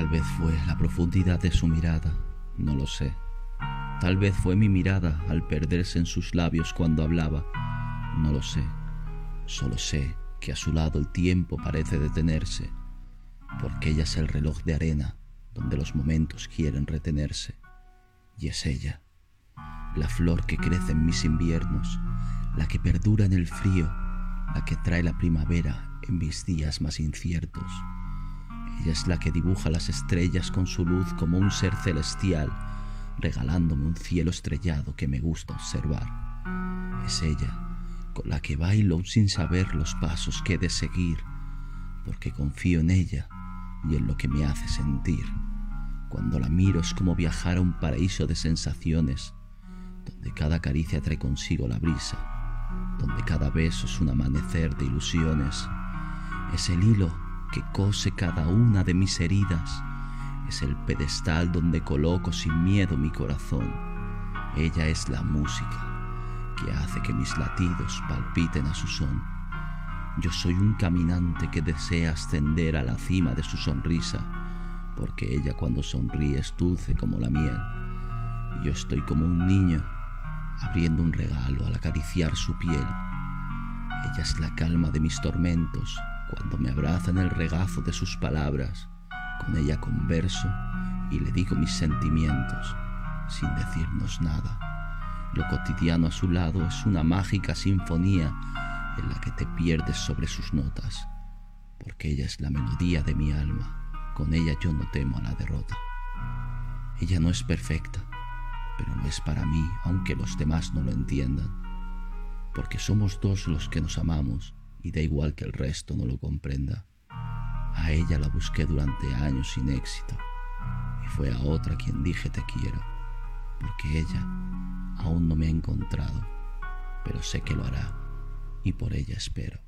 Tal vez fue la profundidad de su mirada, no lo sé. Tal vez fue mi mirada al perderse en sus labios cuando hablaba, no lo sé. Solo sé que a su lado el tiempo parece detenerse, porque ella es el reloj de arena donde los momentos quieren retenerse. Y es ella, la flor que crece en mis inviernos, la que perdura en el frío, la que trae la primavera en mis días más inciertos. Ella es la que dibuja las estrellas con su luz como un ser celestial, regalándome un cielo estrellado que me gusta observar. Es ella con la que bailo sin saber los pasos que he de seguir, porque confío en ella y en lo que me hace sentir. Cuando la miro es como viajar a un paraíso de sensaciones, donde cada caricia trae consigo la brisa, donde cada beso es un amanecer de ilusiones. Es el hilo que cose cada una de mis heridas, es el pedestal donde coloco sin miedo mi corazón. Ella es la música que hace que mis latidos palpiten a su son. Yo soy un caminante que desea ascender a la cima de su sonrisa, porque ella cuando sonríe es dulce como la miel. Y yo estoy como un niño abriendo un regalo al acariciar su piel. Ella es la calma de mis tormentos cuando me abraza en el regazo de sus palabras. Con ella converso y le digo mis sentimientos sin decirnos nada. Lo cotidiano a su lado es una mágica sinfonía en la que te pierdes sobre sus notas, porque ella es la melodía de mi alma. Con ella yo no temo a la derrota. Ella no es perfecta, pero no es para mí, aunque los demás no lo entiendan, porque somos dos los que nos amamos y da igual que el resto no lo comprenda. A ella la busqué durante años sin éxito y fue a otra quien dije te quiero, porque ella Aún no me ha encontrado, pero sé que lo hará y por ella espero.